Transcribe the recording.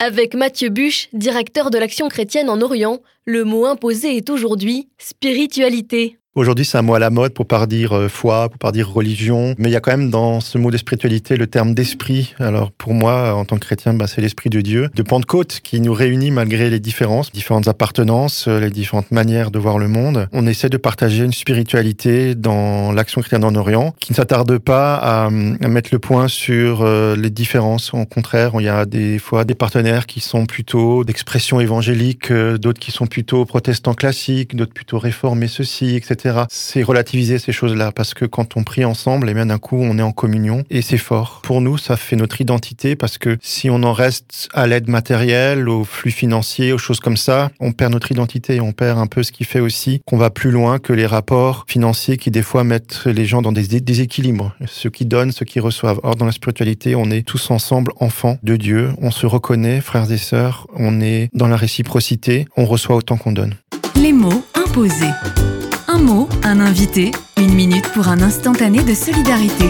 Avec Mathieu Buche, directeur de l'Action chrétienne en Orient, le mot imposé est aujourd'hui spiritualité. Aujourd'hui, c'est un mot à la mode pour pas dire euh, foi, pour pas dire religion, mais il y a quand même dans ce mot de spiritualité le terme d'esprit. Alors pour moi, en tant que chrétien, bah, c'est l'esprit de Dieu, de Pentecôte, qui nous réunit malgré les différences, différentes appartenances, euh, les différentes manières de voir le monde. On essaie de partager une spiritualité dans l'action chrétienne en Orient, qui ne s'attarde pas à, mettre le point sur euh, les différences. Au contraire, il y a des fois des partenaires qui sont plutôt d'expression évangélique, d'autres qui sont plutôt protestants classiques, d'autres plutôt réformés ceci, etc. C'est relativiser ces choses-là parce que quand on prie ensemble, et eh bien d'un coup, on est en communion et c'est fort. Pour nous, ça fait notre identité parce que si on en reste à l'aide matérielle, aux flux financiers, aux choses comme ça, on perd notre identité. On perd un peu ce qui fait aussi qu'on va plus loin que les rapports financiers qui des fois mettent les gens dans des déséquilibres. Ceux qui donnent, ceux qui reçoivent. Or, dans la spiritualité, on est tous ensemble enfants de Dieu. On se reconnaît, frères et sœurs. On est dans la réciprocité. On reçoit autant qu'on donne. Les mots imposés. Un invité, une minute pour un instantané de solidarité.